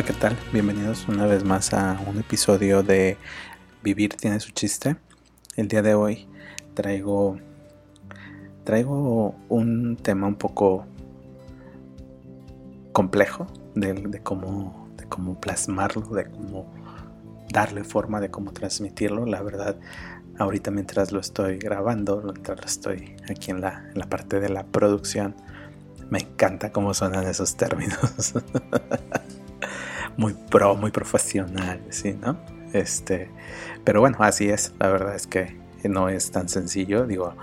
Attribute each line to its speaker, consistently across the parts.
Speaker 1: Hola, ¿qué tal? Bienvenidos una vez más a un episodio de Vivir tiene su chiste. El día de hoy traigo traigo un tema un poco complejo de, cómo cómo plasmarlo, de cómo darle forma, de cómo transmitirlo. La verdad, ahorita mientras lo estoy grabando, mientras lo estoy aquí en la, en la parte de la producción, me encanta cómo suenan esos términos. muy pro, muy profesional, ¿sí? ¿no? Este, pero bueno, así es. La verdad es que no es tan sencillo. Digo,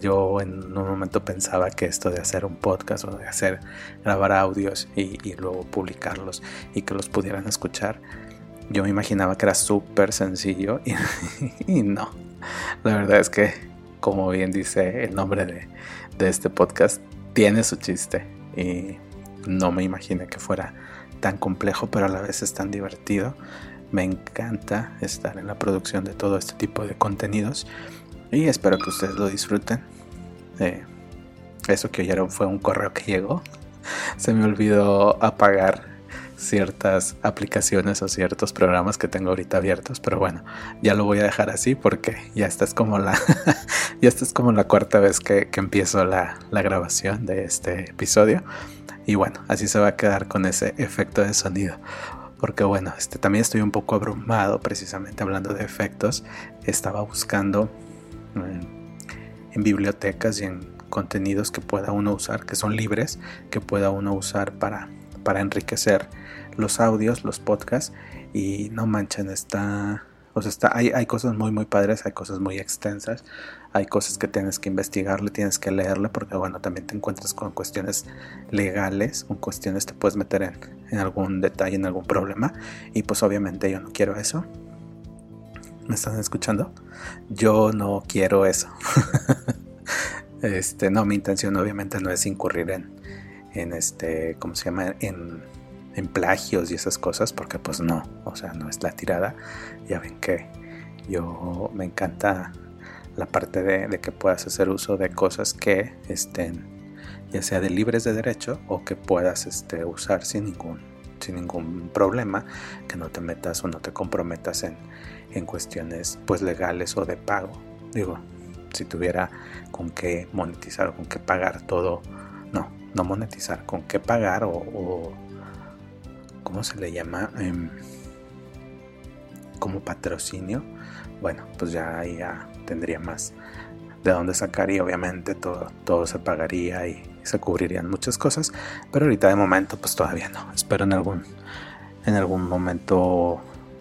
Speaker 1: yo en un momento pensaba que esto de hacer un podcast o de hacer grabar audios y, luego publicarlos y que los pudieran escuchar, yo me imaginaba que era súper sencillo y, y, no. La verdad es que, como bien dice el nombre de, de este podcast, tiene su chiste y no me imaginé que fuera tan complejo, pero a la vez es tan divertido. Me encanta estar en la producción de todo este tipo de contenidos y espero que ustedes lo disfruten. Eh, eso que oyeron fue un correo que llegó. Se me olvidó apagar ciertas aplicaciones o ciertos programas que tengo ahorita abiertos, pero bueno, ya lo voy a dejar así porque ya esta es como la ya esta es como la cuarta vez que, empiezo la, la, grabación de este episodio. Y bueno, así se va a quedar con ese efecto de sonido. Porque bueno, este, también estoy un poco abrumado precisamente hablando de efectos. Estaba buscando eh, en bibliotecas y en contenidos que pueda uno usar, que son libres, que pueda uno usar para, para enriquecer los audios, los podcasts. Y no manchen, está o sea, está, hay, hay cosas muy, muy padres, hay cosas muy extensas, hay cosas que tienes que investigarle, tienes que leerle, porque bueno, también te encuentras con cuestiones legales, con cuestiones te puedes meter en, en algún detalle, en algún problema, y pues obviamente yo no quiero eso. ¿Me están escuchando? Yo no quiero eso. este, no, mi intención obviamente no es incurrir en, en este, ¿cómo se llama? En en plagios y esas cosas, porque pues no, o sea, no es la tirada. Ya ven que yo me encanta la parte de, que puedas hacer uso de cosas que estén ya sea de libres de derecho o que puedas este, usar sin ningún, sin ningún problema, que no te metas o no te comprometas en, en cuestiones pues legales o de pago. Digo, si tuviera con qué monetizar o con qué pagar todo, no, no monetizar, con qué pagar o ¿cómo se le llama? Em, como patrocinio. Bueno, pues ya ya tendría más de dónde sacar y obviamente todo, todo se pagaría y se cubrirían muchas cosas. Pero ahorita de momento pues todavía no. Espero en algún, en algún momento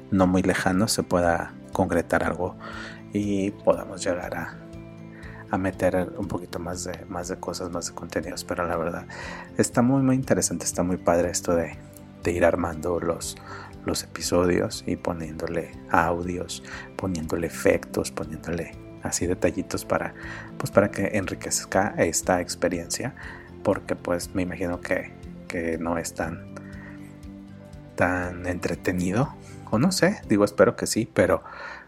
Speaker 1: no muy lejano se pueda concretar algo y podamos llegar a, a meter un poquito más de, más de cosas, más de contenidos. Pero la verdad está muy muy interesante, está muy padre esto de, de ir armando los, los episodios y poniéndole audios, poniéndole efectos, poniéndole así detallitos para, pues para que enriquezca esta experiencia, porque pues me imagino que, que no es tan, tan entretenido, o no sé, digo espero que sí, pero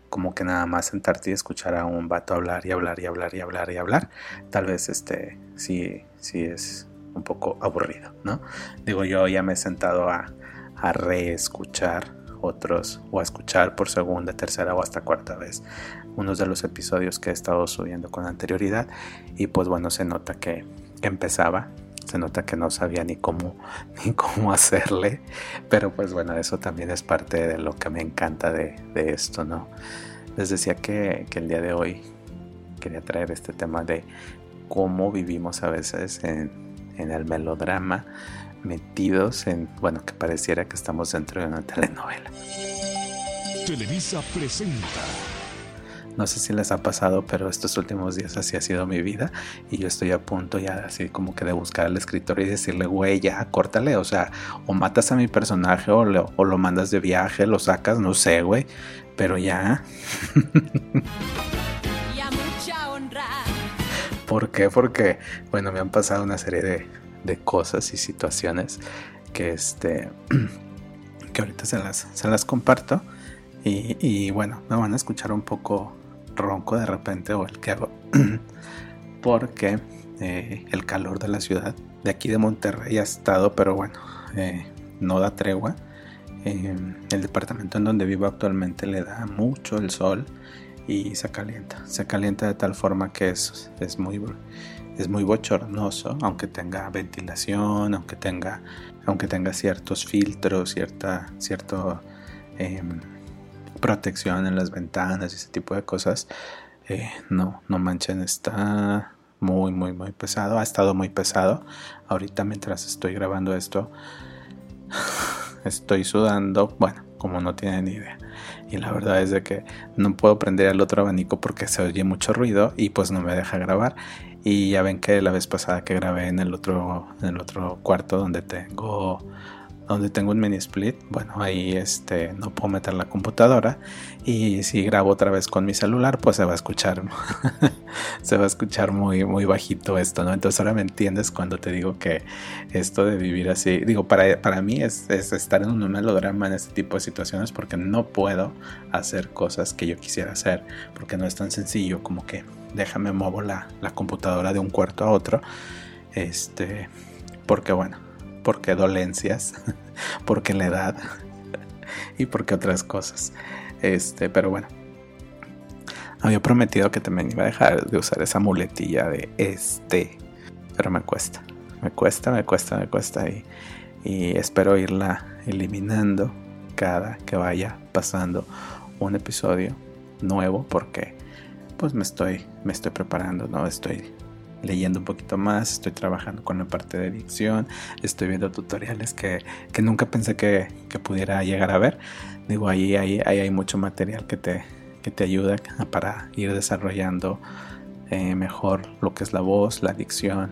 Speaker 1: como que nada más sentarte y escuchar a un vato hablar y hablar y hablar y hablar y hablar, tal vez este sí, sí es un poco aburrido, ¿no? Digo, yo ya me he sentado a, a reescuchar otros o a escuchar por segunda, tercera o hasta cuarta vez unos de los episodios que he estado subiendo con anterioridad. Y pues bueno, se nota que, empezaba se nota que no sabía ni cómo ni cómo hacerle. Pero pues bueno eso también es parte de lo que me encanta de, esto no les decía que, que, el día de hoy quería traer este tema de cómo vivimos a veces en, en el melodrama, metidos en, bueno, que pareciera que estamos dentro de una telenovela. Televisa presenta. No sé si les ha pasado, pero estos últimos días así ha sido mi vida y yo estoy a punto ya así como que de buscar al escritor y decirle, güey, ya, córtale, o sea, o matas a mi personaje o, o lo mandas de viaje, lo sacas, no sé, güey, pero ya. ¿Por qué? Porque, bueno, me han pasado una serie de, cosas y situaciones que, este, que ahorita se las, se las comparto. Y, bueno, me van a escuchar un poco ronco de repente o el que hago. Porque eh, el calor de la ciudad de aquí de Monterrey ha estado, pero bueno, eh, no da tregua. el departamento en donde vivo actualmente le da mucho el sol y se calienta. Se calienta de tal forma que es, es, muy, es muy bochornoso, aunque tenga ventilación, aunque tenga, aunque tenga ciertos filtros, cierta cierto, em, protección en las ventanas y ese tipo de cosas. Eh, no, no manchen, está muy, muy, muy pesado. Ha estado muy pesado. Ahorita mientras estoy grabando esto, estoy sudando, bueno, como no tienen ni idea. Y la verdad es de que no puedo prender el otro abanico porque se oye mucho ruido y pues no me deja grabar. Y ya ven que la vez pasada que grabé en el otro, en el otro cuarto donde tengo donde tengo un mini split, bueno, ahí este, no puedo meter la computadora y si grabo otra vez con mi celular, pues se va a escuchar, se va a escuchar muy, muy bajito esto, ¿no? Entonces ahora me entiendes cuando te digo que esto de vivir así, digo, para, para mí es, estar en un melodrama en este tipo de situaciones porque no puedo hacer cosas que yo quisiera hacer, porque no es tan sencillo como que déjame mover la, la computadora de un cuarto a otro, este, porque bueno, porque dolencias, porque la edad y porque otras cosas. Este, pero bueno. Había prometido que también iba a dejar de usar esa muletilla de este. Pero me cuesta. Me cuesta, me cuesta, me cuesta. Y, y espero irla eliminando cada que vaya pasando un episodio nuevo. Porque pues me estoy, me estoy preparando, ¿no? Estoy leyendo un poquito más, estoy trabajando con la parte de dicción, estoy viendo tutoriales que, nunca pensé que, pudiera llegar a ver. Digo, ahí, ahí, hay mucho material que te, que te ayuda para ir desarrollando eh, mejor lo que es la voz, la dicción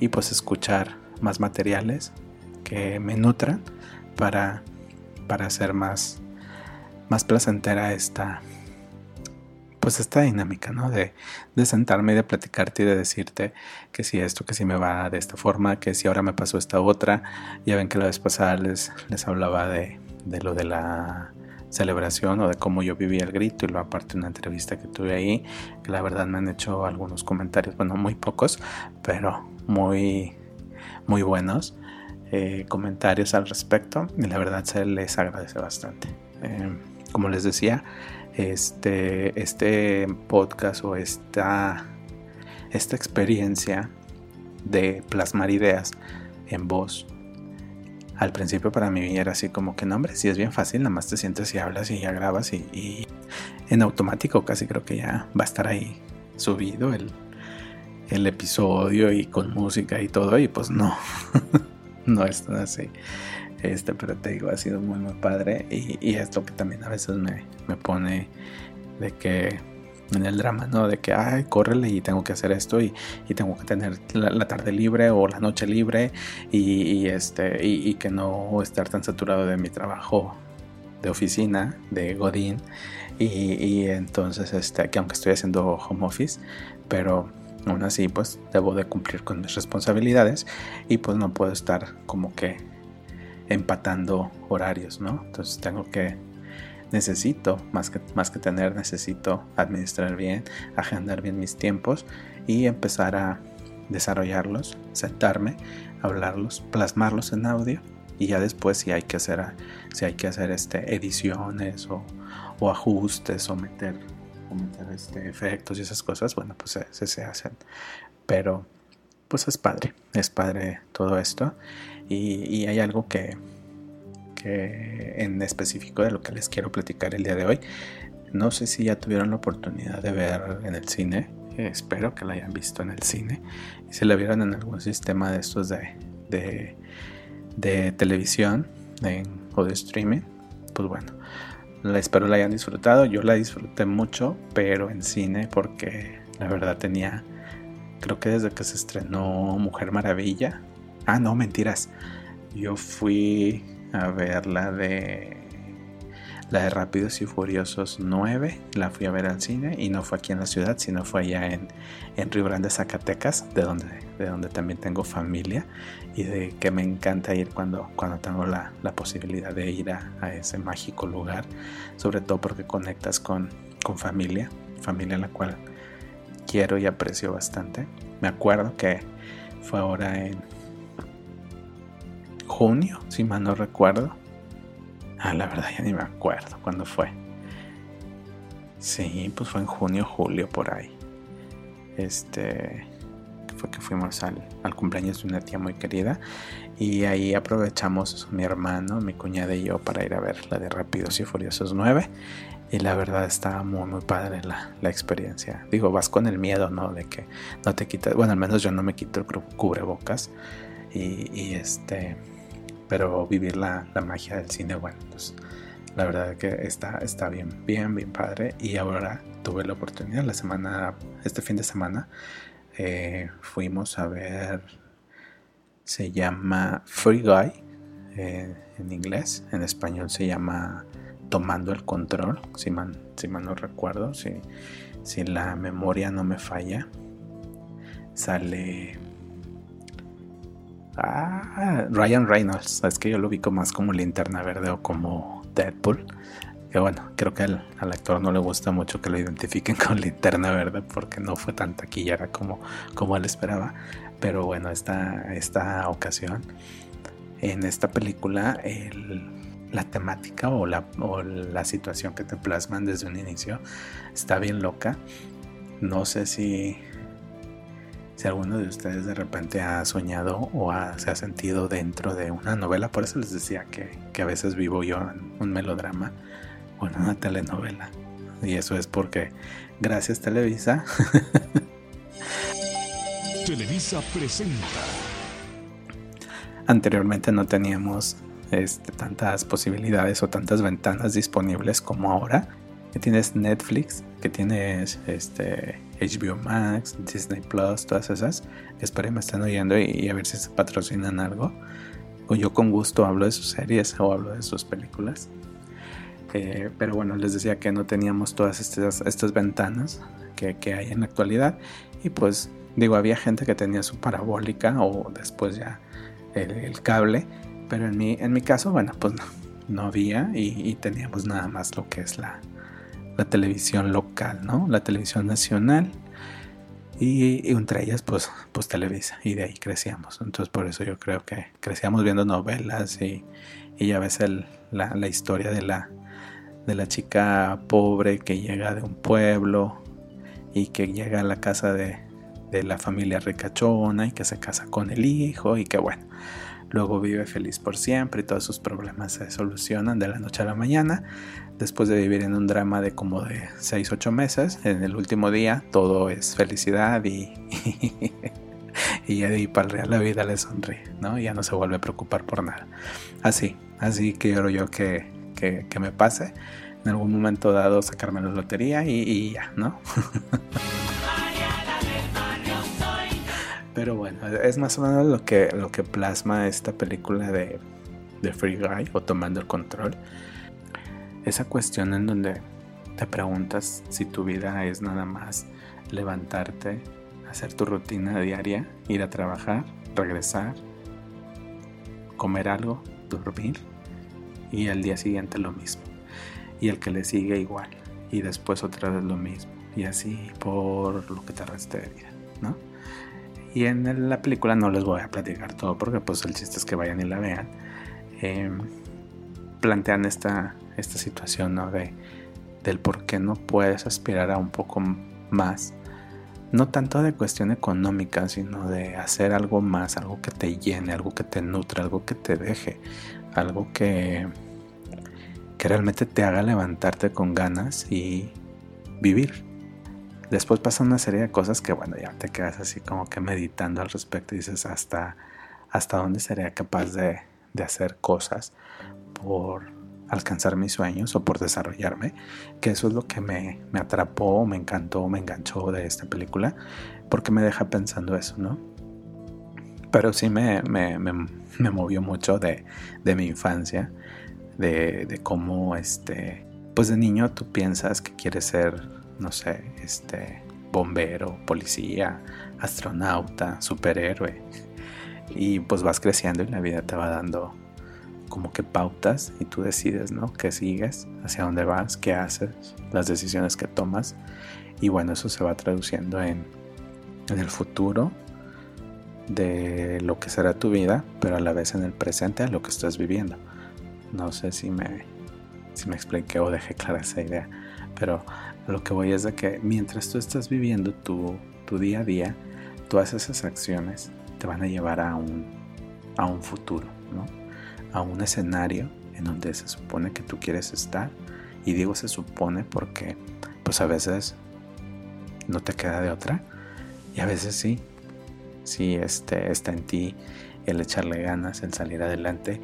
Speaker 1: y pues escuchar más materiales que me nutran para, para hacer más, más placentera esta, pues esta dinámica, ¿no? De, sentarme y de platicarte y de decirte que si esto, que si me va de esta forma, que si ahora me pasó esta otra. Ya ven que la vez pasada les, les hablaba de, lo de la celebración o de cómo yo vivía el grito y luego aparte una entrevista que tuve ahí, que la verdad me han hecho algunos comentarios, bueno, muy pocos, pero muy, muy buenos eh, comentarios al respecto y la verdad se les agradece bastante. Eh, como les decía, este, este podcast o esta, esta experiencia de plasmar ideas en voz. Al principio para mí era así como que no, hombre, si es bien fácil, nada más te sientes y hablas y ya grabas y, en automático casi creo que ya va a estar ahí subido el, el episodio y con música y todo y pues no, no es así. Este, pero te digo, ha sido muy, muy padre. Y, y esto que también a veces me, me, pone de que en el drama, ¿no? De que, ay, córrele y tengo que hacer esto y, y tengo que tener la, tarde libre o la noche libre y, y este, y, que no estar tan saturado de mi trabajo de oficina, de Godín. Y, entonces, este, que aunque estoy haciendo home office, pero aún así, pues debo de cumplir con mis responsabilidades y pues no puedo estar como que empatando horarios, ¿no? Entonces tengo que, necesito, más que, más que tener, necesito administrar bien, agendar bien mis tiempos y empezar a desarrollarlos, sentarme, hablarlos, plasmarlos en audio y ya después si hay que hacer, si hay que hacer este, ediciones o, ajustes o meter, este, efectos y esas cosas, bueno, pues se, se hacen. Pero pues es padre, es padre todo esto y, hay algo que, en específico de lo que les quiero platicar el día de hoy. No sé si ya tuvieron la oportunidad de ver en el cine. espero que la hayan visto en el cine. Y si la vieron en algún sistema de estos de, de, televisión o de streaming. Pues bueno, espero la hayan disfrutado. Yo la disfruté mucho, pero en cine porque la verdad tenía, creo que desde que se estrenó Mujer Maravilla, Ah, no, mentiras. Yo fui a ver la de la de Rápidos y Furiosos 9, la fui a ver al cine y no fue aquí en la ciudad, sino fue allá en, en Río Grande, Zacatecas, de donde, de donde también tengo familia y de que me encanta ir cuando, cuando tengo la, posibilidad de ir a, a, ese mágico lugar, sobre todo porque conectas con, con familia, familia la cual quiero y aprecio bastante. Me acuerdo que fue ahora en junio, si mal no recuerdo. Ah, la verdad ya ni me acuerdo cuándo fue. Sí, pues fue en junio, julio, por ahí. Este fue que fuimos al, al, cumpleaños de una tía muy querida y ahí aprovechamos mi hermano, mi cuñada y yo para ir a ver la de Rápidos y Furiosos 9 y la verdad está muy muy padre la, la, experiencia. Digo, vas con el miedo, ¿no? De que no te quitas, bueno, al menos yo no me quito el cubrebocas y, y este, pero vivir la, magia del cine, bueno, pues la verdad que está, está bien, bien, bien padre y ahora tuve la oportunidad la semana, este fin de semana, eh, fuimos a ver, se llama Free Guy eh, en inglés, en español se llama tomando el control, si mal, si no recuerdo, si, si la memoria no me falla. Sale ah, Ryan Reynolds, es que yo lo ubico más como linterna verde o como Deadpool. Que bueno, creo que al, actor no le gusta mucho que lo identifiquen con linterna verde porque no fue tan taquillera como, como él esperaba. Pero bueno, esta, esta ocasión, en esta película, el la temática o la, o la situación que te plasman desde un inicio está bien loca. No sé si, si alguno de ustedes de repente ha soñado o se ha sentido dentro de una novela. Por eso les decía que, que a veces vivo yo en un melodrama o en una telenovela. Y eso es porque gracias Televisa. Televisa presenta. Anteriormente no teníamos este, tantas posibilidades o tantas ventanas disponibles como ahora. Que tienes Netflix, que tienes este, HBO Max, Disney Plus, todas esas. Espero que me están oyendo y, a ver si se patrocinan algo. O yo con gusto hablo de sus series o hablo de sus películas. Eh, pero bueno, les decía que no teníamos todas estas, ventanas que, hay en la actualidad. Y pues digo, había gente que tenía su parabólica o después ya el, cable pero en mi, en mi caso, bueno, pues no, había y, teníamos nada más lo que es la, televisión local, ¿no? La televisión nacional y, entre ellas pues, pues Televisa y de ahí crecíamos. Entonces por eso yo creo que crecíamos viendo novelas y, ya ves la, la, historia de la, de la chica pobre que llega de un pueblo y que llega a la casa de, de la familia ricachona y que se casa con el hijo y que bueno, luego vive feliz por siempre y todos sus problemas se solucionan de la noche a la mañana. Después de vivir en un drama de como de 6-8 meses, en el último día todo es felicidad y, y ahí para el real la vida le sonríe, ¿no? Ya no se vuelve a preocupar por nada. Así, así quiero yo que, que, que me pase en algún momento dado sacarme la lotería y ya, ¿no? Pero bueno, es más o menos lo que, lo que plasma esta película de, de Free Guy o Tomando el Control. Esa cuestión en donde te preguntas si tu vida es nada más levantarte, hacer tu rutina diaria, ir a trabajar, regresar, comer algo, dormir y al día siguiente lo mismo. Y el que le sigue igual. Y después otra vez lo mismo. Y así por lo que te reste de vida, ¿no? Y en la película no les voy a platicar todo porque pues el chiste es que vayan y la vean. Em, plantean esta, esta situación ¿no? de, del por qué no puedes aspirar a un poco más. No tanto de cuestión económica, sino de hacer algo más, algo que te llene, algo que te nutre, algo que te deje, algo que, que realmente te haga levantarte con ganas y vivir. Después pasa una serie de cosas que, bueno, ya te quedas así como que meditando al respecto y dices hasta, hasta dónde sería capaz de, hacer cosas por alcanzar mis sueños o por desarrollarme, que eso es lo que me, atrapó, me encantó, me enganchó de esta película, porque me deja pensando eso, ¿no? Pero sí me, movió mucho de, mi infancia, de, de, cómo, este, pues de niño tú piensas que quieres ser no sé, este, bombero, policía, astronauta, superhéroe. Y pues vas creciendo y la vida te va dando como que pautas y tú decides, ¿no? ¿Qué sigues? ¿Hacia dónde vas? ¿Qué haces? Las decisiones que tomas. Y bueno, eso se va traduciendo en, en el futuro de lo que será tu vida, pero a la vez en el presente a lo que estás viviendo. No sé si me, si me expliqué o dejé clara esa idea. Pero lo que voy es de que mientras tú estás viviendo tu, tu día a día, todas esas acciones te van a llevar a un, a un futuro, ¿no? A un escenario en donde se supone que tú quieres estar. Y digo se supone porque pues a veces no te queda de otra y a veces sí. Sí, este, está en ti el echarle ganas, el salir adelante,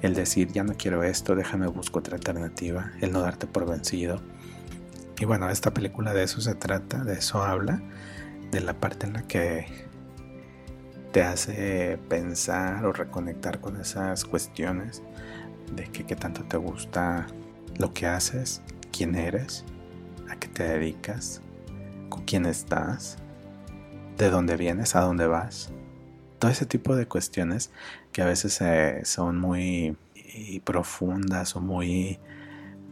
Speaker 1: el decir ya no quiero esto, déjame busco otra alternativa, el no darte por vencido. Y bueno, esta película de eso se trata, de eso habla, de la parte en la que te hace pensar o reconectar con esas cuestiones de que qué tanto te gusta lo que haces, quién eres, a qué te dedicas, con quién estás, de dónde vienes, a dónde vas. Todo ese tipo de cuestiones que a veces eh, son muy profundas o muy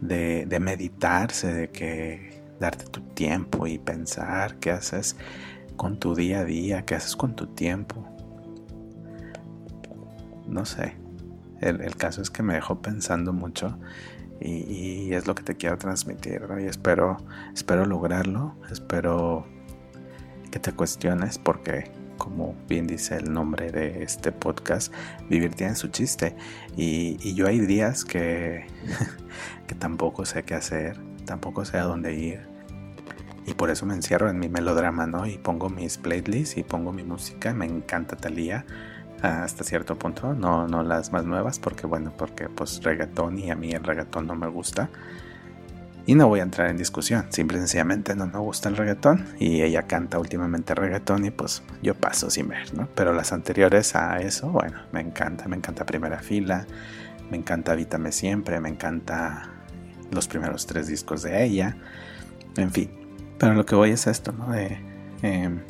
Speaker 1: de, meditarse, de que darte tu tiempo y pensar qué haces con tu día a día, qué haces con tu tiempo. No sé, el, caso es que me dejó pensando mucho y, es lo que te quiero transmitir y espero, espero lograrlo, espero que te cuestiones porque como bien dice el nombre de este podcast, vivir tiene su chiste. Y, yo hay días que, que tampoco sé qué hacer, tampoco sé a dónde ir. Y por eso me encierro en mi melodrama, ¿no? Y pongo mis playlists y pongo mi música. Me encanta Talía hasta cierto punto, no, no las más nuevas, porque bueno, porque pues reggaetón y a mí el reggaetón no me gusta. Y no voy a entrar en discusión, simple y sencillamente no me gusta el reggaetón y ella canta últimamente reggaetón y pues yo paso sin ver, ¿no? Pero las anteriores a eso, bueno, me encanta, me encanta Primera Fila, me encanta Vítame Siempre, me encanta los primeros tres discos de ella, en fin. Pero lo que voy es esto, ¿no? De, em,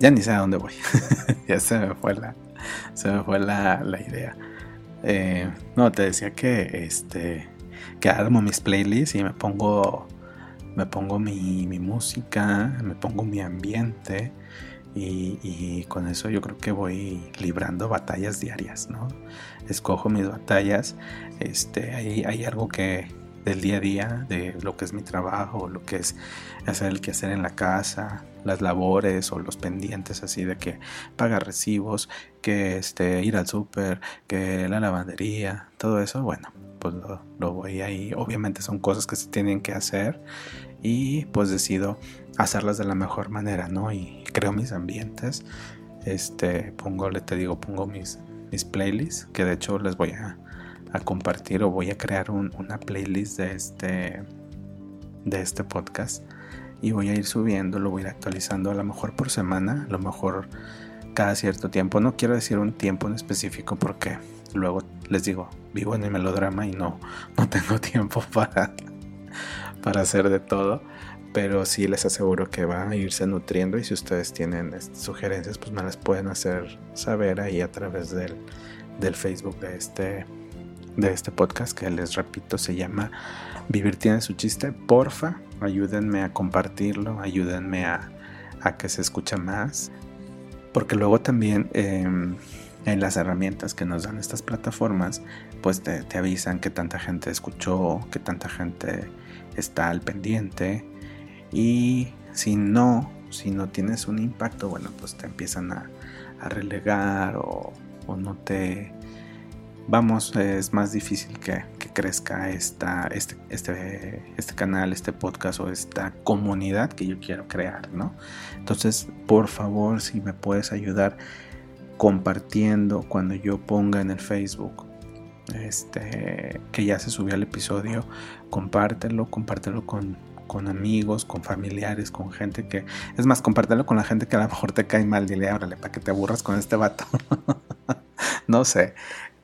Speaker 1: ya ni sé a dónde voy. ya se me fue la, se me fue la, idea. Eh, no, te decía que este que armo mis playlists y me pongo me pongo mi, música, me pongo mi ambiente y, con eso yo creo que voy librando batallas diarias, ¿no? Escojo mis batallas, este, hay, hay algo que, del día a día, de lo que es mi trabajo, lo que es hacer el quehacer en la casa, las labores o los pendientes así de que pagar recibos, que este, ir al súper, que la lavandería, todo eso, bueno, pues lo, voy ahí. Obviamente son cosas que se tienen que hacer y pues decido hacerlas de la mejor manera, ¿no? Y creo mis ambientes, este, pongo, le te digo, pongo mis, mis playlists, que de hecho les voy a a compartir o voy a crear una playlist de este, de este podcast y voy a ir subiendo, lo voy a ir actualizando a lo mejor por semana, a lo mejor cada cierto tiempo. No quiero decir un tiempo en específico porque luego les digo, vivo en el melodrama y no, no tengo tiempo para, para hacer de todo. Pero sí les aseguro que va a irse nutriendo y si ustedes tienen sugerencias pues me las pueden hacer saber ahí a través del, del Facebook de este de este podcast que les repito se llama Vivir tiene su chiste. Porfa, ayúdenme a compartirlo, ayúdenme a, que se escuche más. Porque luego también em, en las herramientas que nos dan estas plataformas, pues te, te, avisan que tanta gente escuchó, que tanta gente está al pendiente. Y si no, si no tienes un impacto, bueno, pues te empiezan a, a relegar o, o no te vamos, es más difícil que, crezca esta, este, este, este, canal, este podcast o esta comunidad que yo quiero crear, ¿no? Entonces, por favor, si me puedes ayudar compartiendo cuando yo ponga en el Facebook este, que ya se subió el episodio, compártelo, compártelo con, con amigos, con familiares, con gente que... Es más, compártelo con la gente que a lo mejor te cae mal. Dile, órale, para que te aburras con este vato. no sé.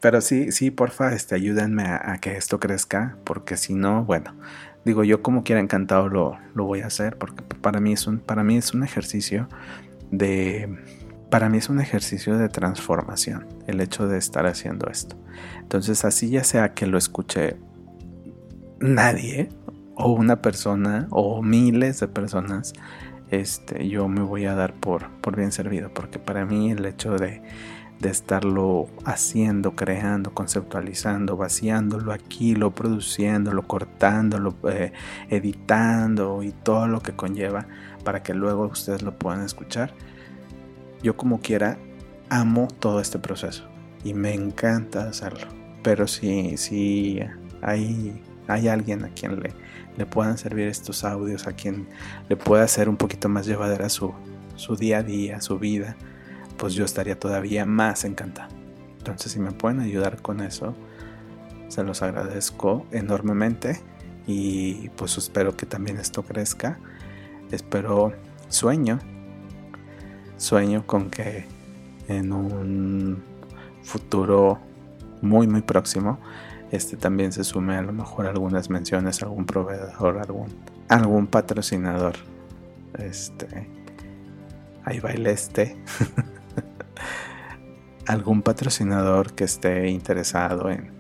Speaker 1: Pero sí, sí, porfa, este, ayúdenme a, que esto crezca, porque si no, bueno, digo yo como quiera encantado lo, lo voy a hacer, porque para mí es un, para mí es un ejercicio de, para mí es un ejercicio de transformación, el hecho de estar haciendo esto. Entonces, así ya sea que lo escuche nadie, o una persona, o miles de personas, este, yo me voy a dar por, por bien servido, porque para mí el hecho de de estarlo haciendo, creando, conceptualizando, vaciándolo aquí, lo produciendo, lo cortando, lo eh, editando y todo lo que conlleva para que luego ustedes lo puedan escuchar. Yo como quiera amo todo este proceso y me encanta hacerlo. Pero si, si hay, hay alguien a quien le, le puedan servir estos audios, a quien le pueda hacer un poquito más llevadera su, su día a día, su vida, pues yo estaría todavía más encantado. Entonces si me pueden ayudar con eso, se los agradezco enormemente y pues espero que también esto crezca. Espero, sueño, sueño con que en un futuro muy muy próximo este también se sume a lo mejor algunas menciones algún proveedor algún algún patrocinador. Este ahí va el este. Algún patrocinador que esté interesado en,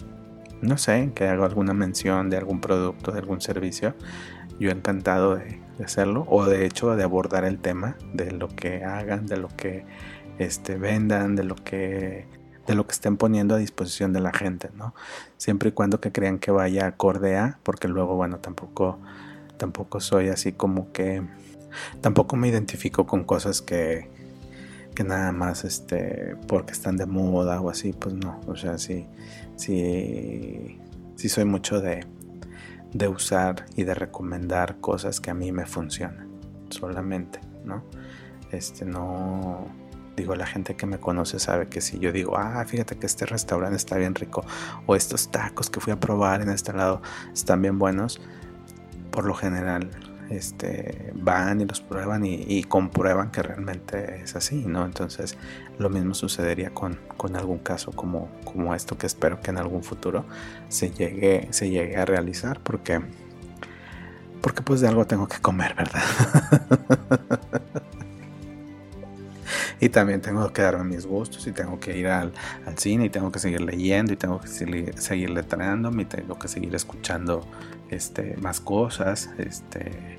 Speaker 1: no sé, que haga alguna mención de algún producto, de algún servicio, yo encantado de, hacerlo o de hecho de abordar el tema de lo que hagan, de lo que este, vendan, de lo que de lo que estén poniendo a disposición de la gente, ¿no? Siempre y cuando que crean que vaya acorde a, porque luego, bueno, tampoco, tampoco soy así como que, tampoco me identifico con cosas que, que nada más este porque están de moda o así, pues no, o sea, sí, sí, sí soy mucho de, de usar y de recomendar cosas que a mí me funcionan, solamente, ¿no? Este, no, digo, la gente que me conoce sabe que si yo digo, ah, fíjate que este restaurante está bien rico, o estos tacos que fui a probar en este lado están bien buenos, por lo general este, van y los prueban y, comprueban que realmente es así, ¿no? Entonces lo mismo sucedería con, algún caso como, esto que espero que en algún futuro se llegue, a realizar porque, porque pues de algo tengo que comer, ¿verdad? y también tengo que darme mis gustos y tengo que ir al, cine y tengo que seguir leyendo y tengo que seguir, seguir letreándome y tengo que seguir escuchando este, más cosas, este,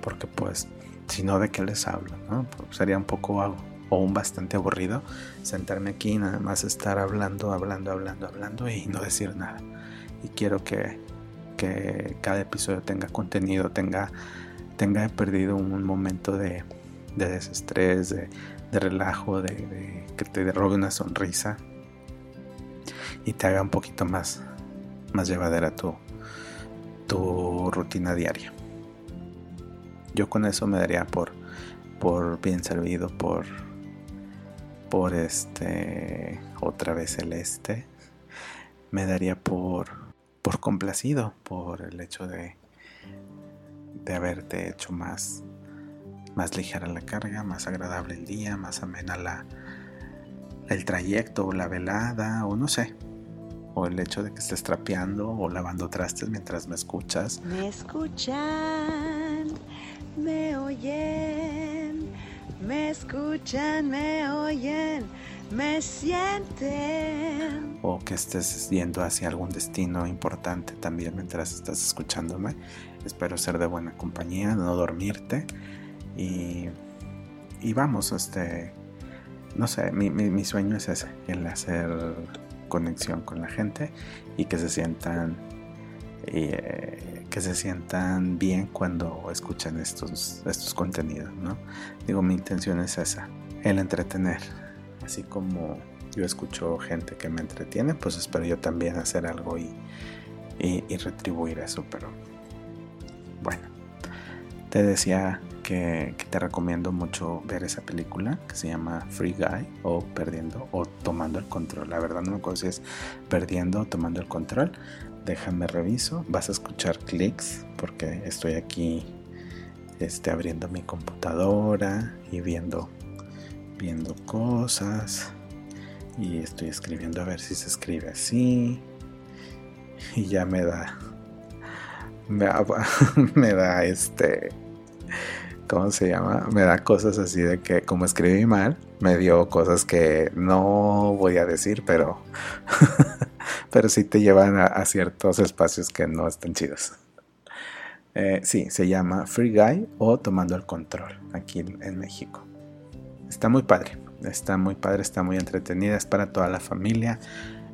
Speaker 1: porque pues si no de qué les hablo. Pues, sería un poco o un bastante aburrido sentarme aquí y nada más estar hablando, hablando, hablando, hablando y no decir nada. Y quiero que, cada episodio tenga contenido, tenga, tenga perdido un momento de, de desestrés, de, relajo, de, de, que te robe una sonrisa y te haga un poquito más, más llevadera tu, tu rutina diaria. Yo con eso me daría por, por bien servido, por, por este, otra vez el este, me daría por, por complacido, por el hecho de, de haberte hecho más, más ligera la carga, más agradable el día, más amena la, el trayecto o la velada o no sé, o el hecho de que estés trapeando o lavando trastes mientras me escuchas.
Speaker 2: Me escuchan, me oyen, me escuchan, me oyen, me sienten.
Speaker 1: O que estés yendo hacia algún destino importante también mientras estás escuchándome. Espero ser de buena compañía, no dormirte. Y, y vamos, este, no sé, mi, mi, mi sueño es ese, el hacer conexión con la gente y que se sientan eh, que se sientan bien cuando escuchan estos, estos contenidos, ¿no? Digo, mi intención es esa, el entretener. Así como yo escucho gente que me entretiene, pues espero yo también hacer algo y, y retribuir eso, pero bueno, te decía que, te recomiendo mucho ver esa película que se llama Free Guy o Perdiendo o Tomando el Control. La verdad no me acuerdo si es Perdiendo o Tomando el Control. Déjame reviso. Vas a escuchar clics porque estoy aquí este, abriendo mi computadora y viendo, viendo cosas. Y estoy escribiendo a ver si se escribe así. Y ya me da. Me, me da este ¿cómo se llama? Me da cosas así de que como escribí mal, me dio cosas que no voy a decir, pero, pero sí te llevan a, ciertos espacios que no están chidos. Eh, sí, se llama Free Guy o Tomando el Control aquí en México. Está muy padre. está muy padre, está muy entretenida, es para toda la familia.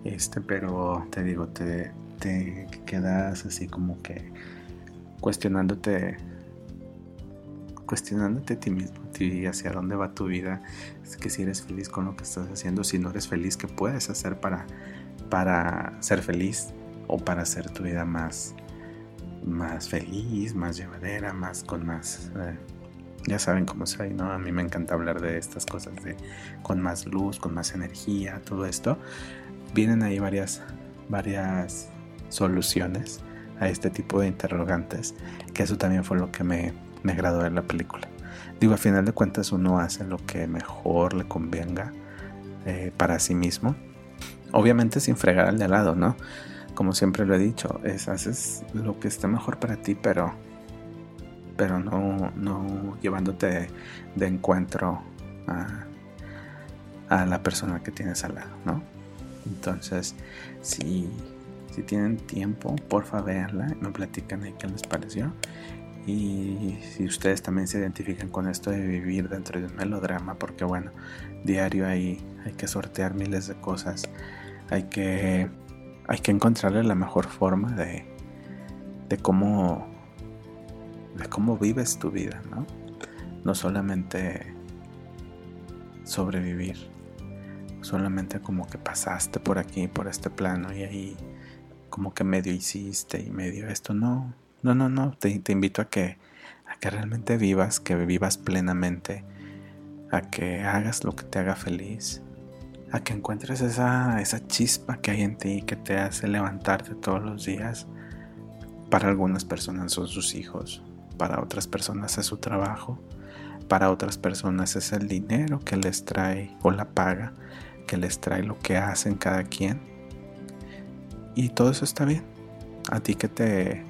Speaker 1: Este, pero te digo, te, te quedas así como que cuestionándote cuestionándote a ti mismo, ti hacia dónde va tu vida, es que si eres feliz con lo que estás haciendo, si no eres feliz, ¿qué puedes hacer para, para ser feliz o para hacer tu vida más, más feliz, más llevadera, más con más... Eh, ya saben cómo soy, ¿no? A mí me encanta hablar de estas cosas, de con más luz, con más energía, todo esto. Vienen ahí varias, varias soluciones a este tipo de interrogantes, que eso también fue lo que me me agradó de la película. Digo, a final de cuentas uno hace lo que mejor le convenga eh, para sí mismo. Obviamente sin fregar al de al lado, ¿no? Como siempre lo he dicho, es, haces lo que esté mejor para ti, pero, pero no, no llevándote de, encuentro a, a, la persona que tienes al lado, ¿no? Entonces, si, si tienen tiempo, porfa, véanla, me platican ahí qué les pareció. Y si ustedes también se identifican con esto de vivir dentro de un melodrama, porque bueno, diario hay, hay que sortear miles de cosas, hay que, hay que encontrarle la mejor forma de, de cómo de cómo vives tu vida, ¿no? No solamente sobrevivir, solamente como que pasaste por aquí, por este plano y ahí como que medio hiciste y medio esto, no, no, no, no, te, invito a que, a que realmente vivas, que vivas plenamente, a que hagas lo que te haga feliz, a que encuentres esa, esa chispa que hay en ti que te hace levantarte todos los días. Para algunas personas son sus hijos, para otras personas es su trabajo, para otras personas es el dinero que les trae o la paga que les trae lo que hacen cada quien. Y todo eso está bien. A ti que te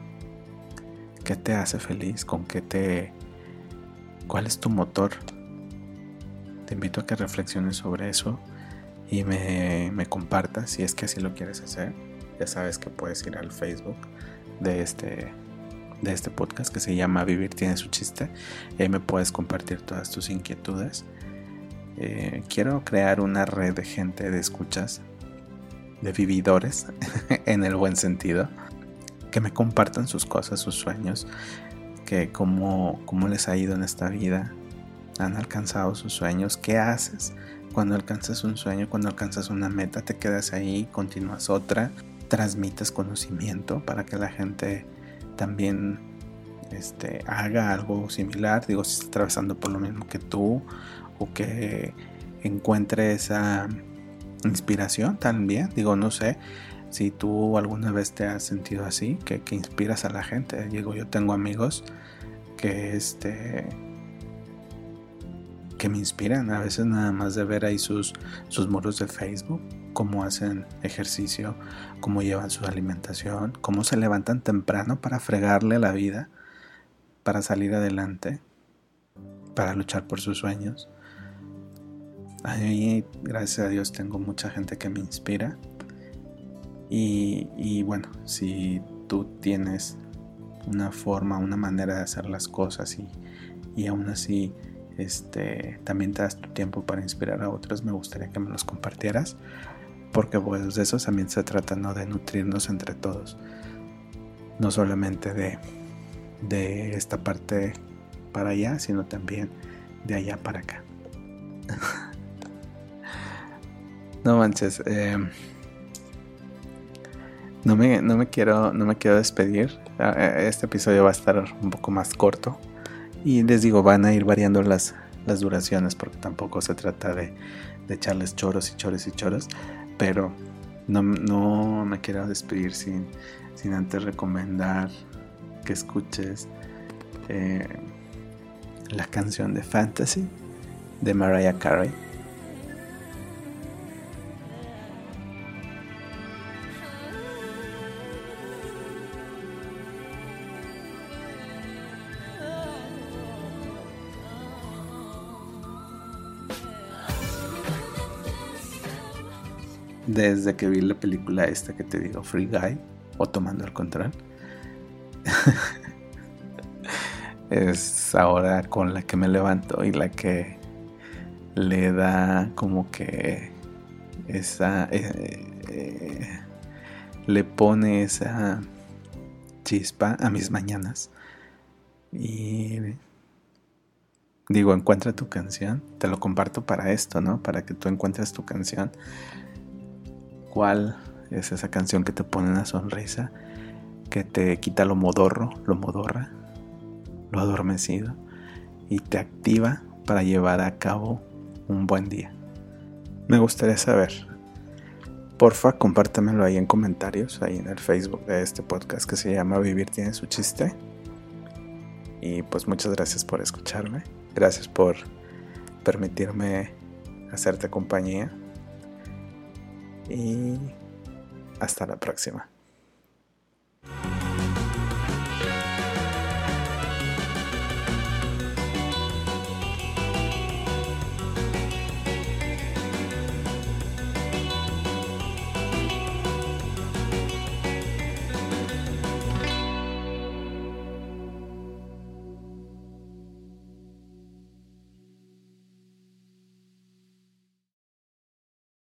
Speaker 1: ¿Qué te hace feliz? ¿Con qué te... ¿Cuál es tu motor? Te invito a que reflexiones sobre eso y me, me compartas si es que así lo quieres hacer. Ya sabes que puedes ir al Facebook de este, de este podcast que se llama Vivir tiene su chiste. Ahí me puedes compartir todas tus inquietudes. Eh, quiero crear una red de gente de escuchas, de vividores, en el buen sentido que me compartan sus cosas, sus sueños, que cómo, cómo les ha ido en esta vida, han alcanzado sus sueños, qué haces cuando alcanzas un sueño, cuando alcanzas una meta, te quedas ahí, continúas otra, transmites conocimiento para que la gente también este, haga algo similar, digo, si está atravesando por lo mismo que tú, o que encuentre esa inspiración también, digo, no sé, si tú alguna vez te has sentido así, que, inspiras a la gente. Digo, yo tengo amigos que este que me inspiran a veces nada más de ver ahí sus, sus muros de Facebook, cómo hacen ejercicio, cómo llevan su alimentación, cómo se levantan temprano para fregarle la vida, para salir adelante, para luchar por sus sueños. Ahí, gracias a Dios, tengo mucha gente que me inspira y, bueno, si tú tienes una forma, una manera de hacer las cosas y, y aún así este, también te das tu tiempo para inspirar a otros, me gustaría que me los compartieras, porque pues de eso también se trata, ¿no? De nutrirnos entre todos, no solamente de, de esta parte para allá, sino también de allá para acá. no manches, eh, no me, no me, quiero, no me quiero despedir. Ah, eh, este episodio va a estar un poco más corto. Y les digo, van a ir variando las, las duraciones porque tampoco se trata de, de echarles choros y choros y choros. Pero no, no me quiero despedir sin, sin antes recomendar que escuches eh, la canción de Fantasy de Mariah Carey desde que vi la película esta que te digo, Free Guy, o Tomando el Control. es ahora con la que me levanto y la que le da como que esa... Eh, eh, le pone esa chispa a mis mañanas. Y digo, encuentra tu canción. Te lo comparto para esto, ¿no? Para que tú encuentres tu canción. ¿Cuál es esa canción que te pone una sonrisa? Que te quita lo modorro, lo modorra, lo adormecido. Y te activa para llevar a cabo un buen día. Me gustaría saber. Porfa, compártamelo ahí en comentarios, ahí en el Facebook de este podcast que se llama Vivir tiene su chiste. Y pues muchas gracias por escucharme. Gracias por permitirme hacerte compañía. Y hasta la próxima.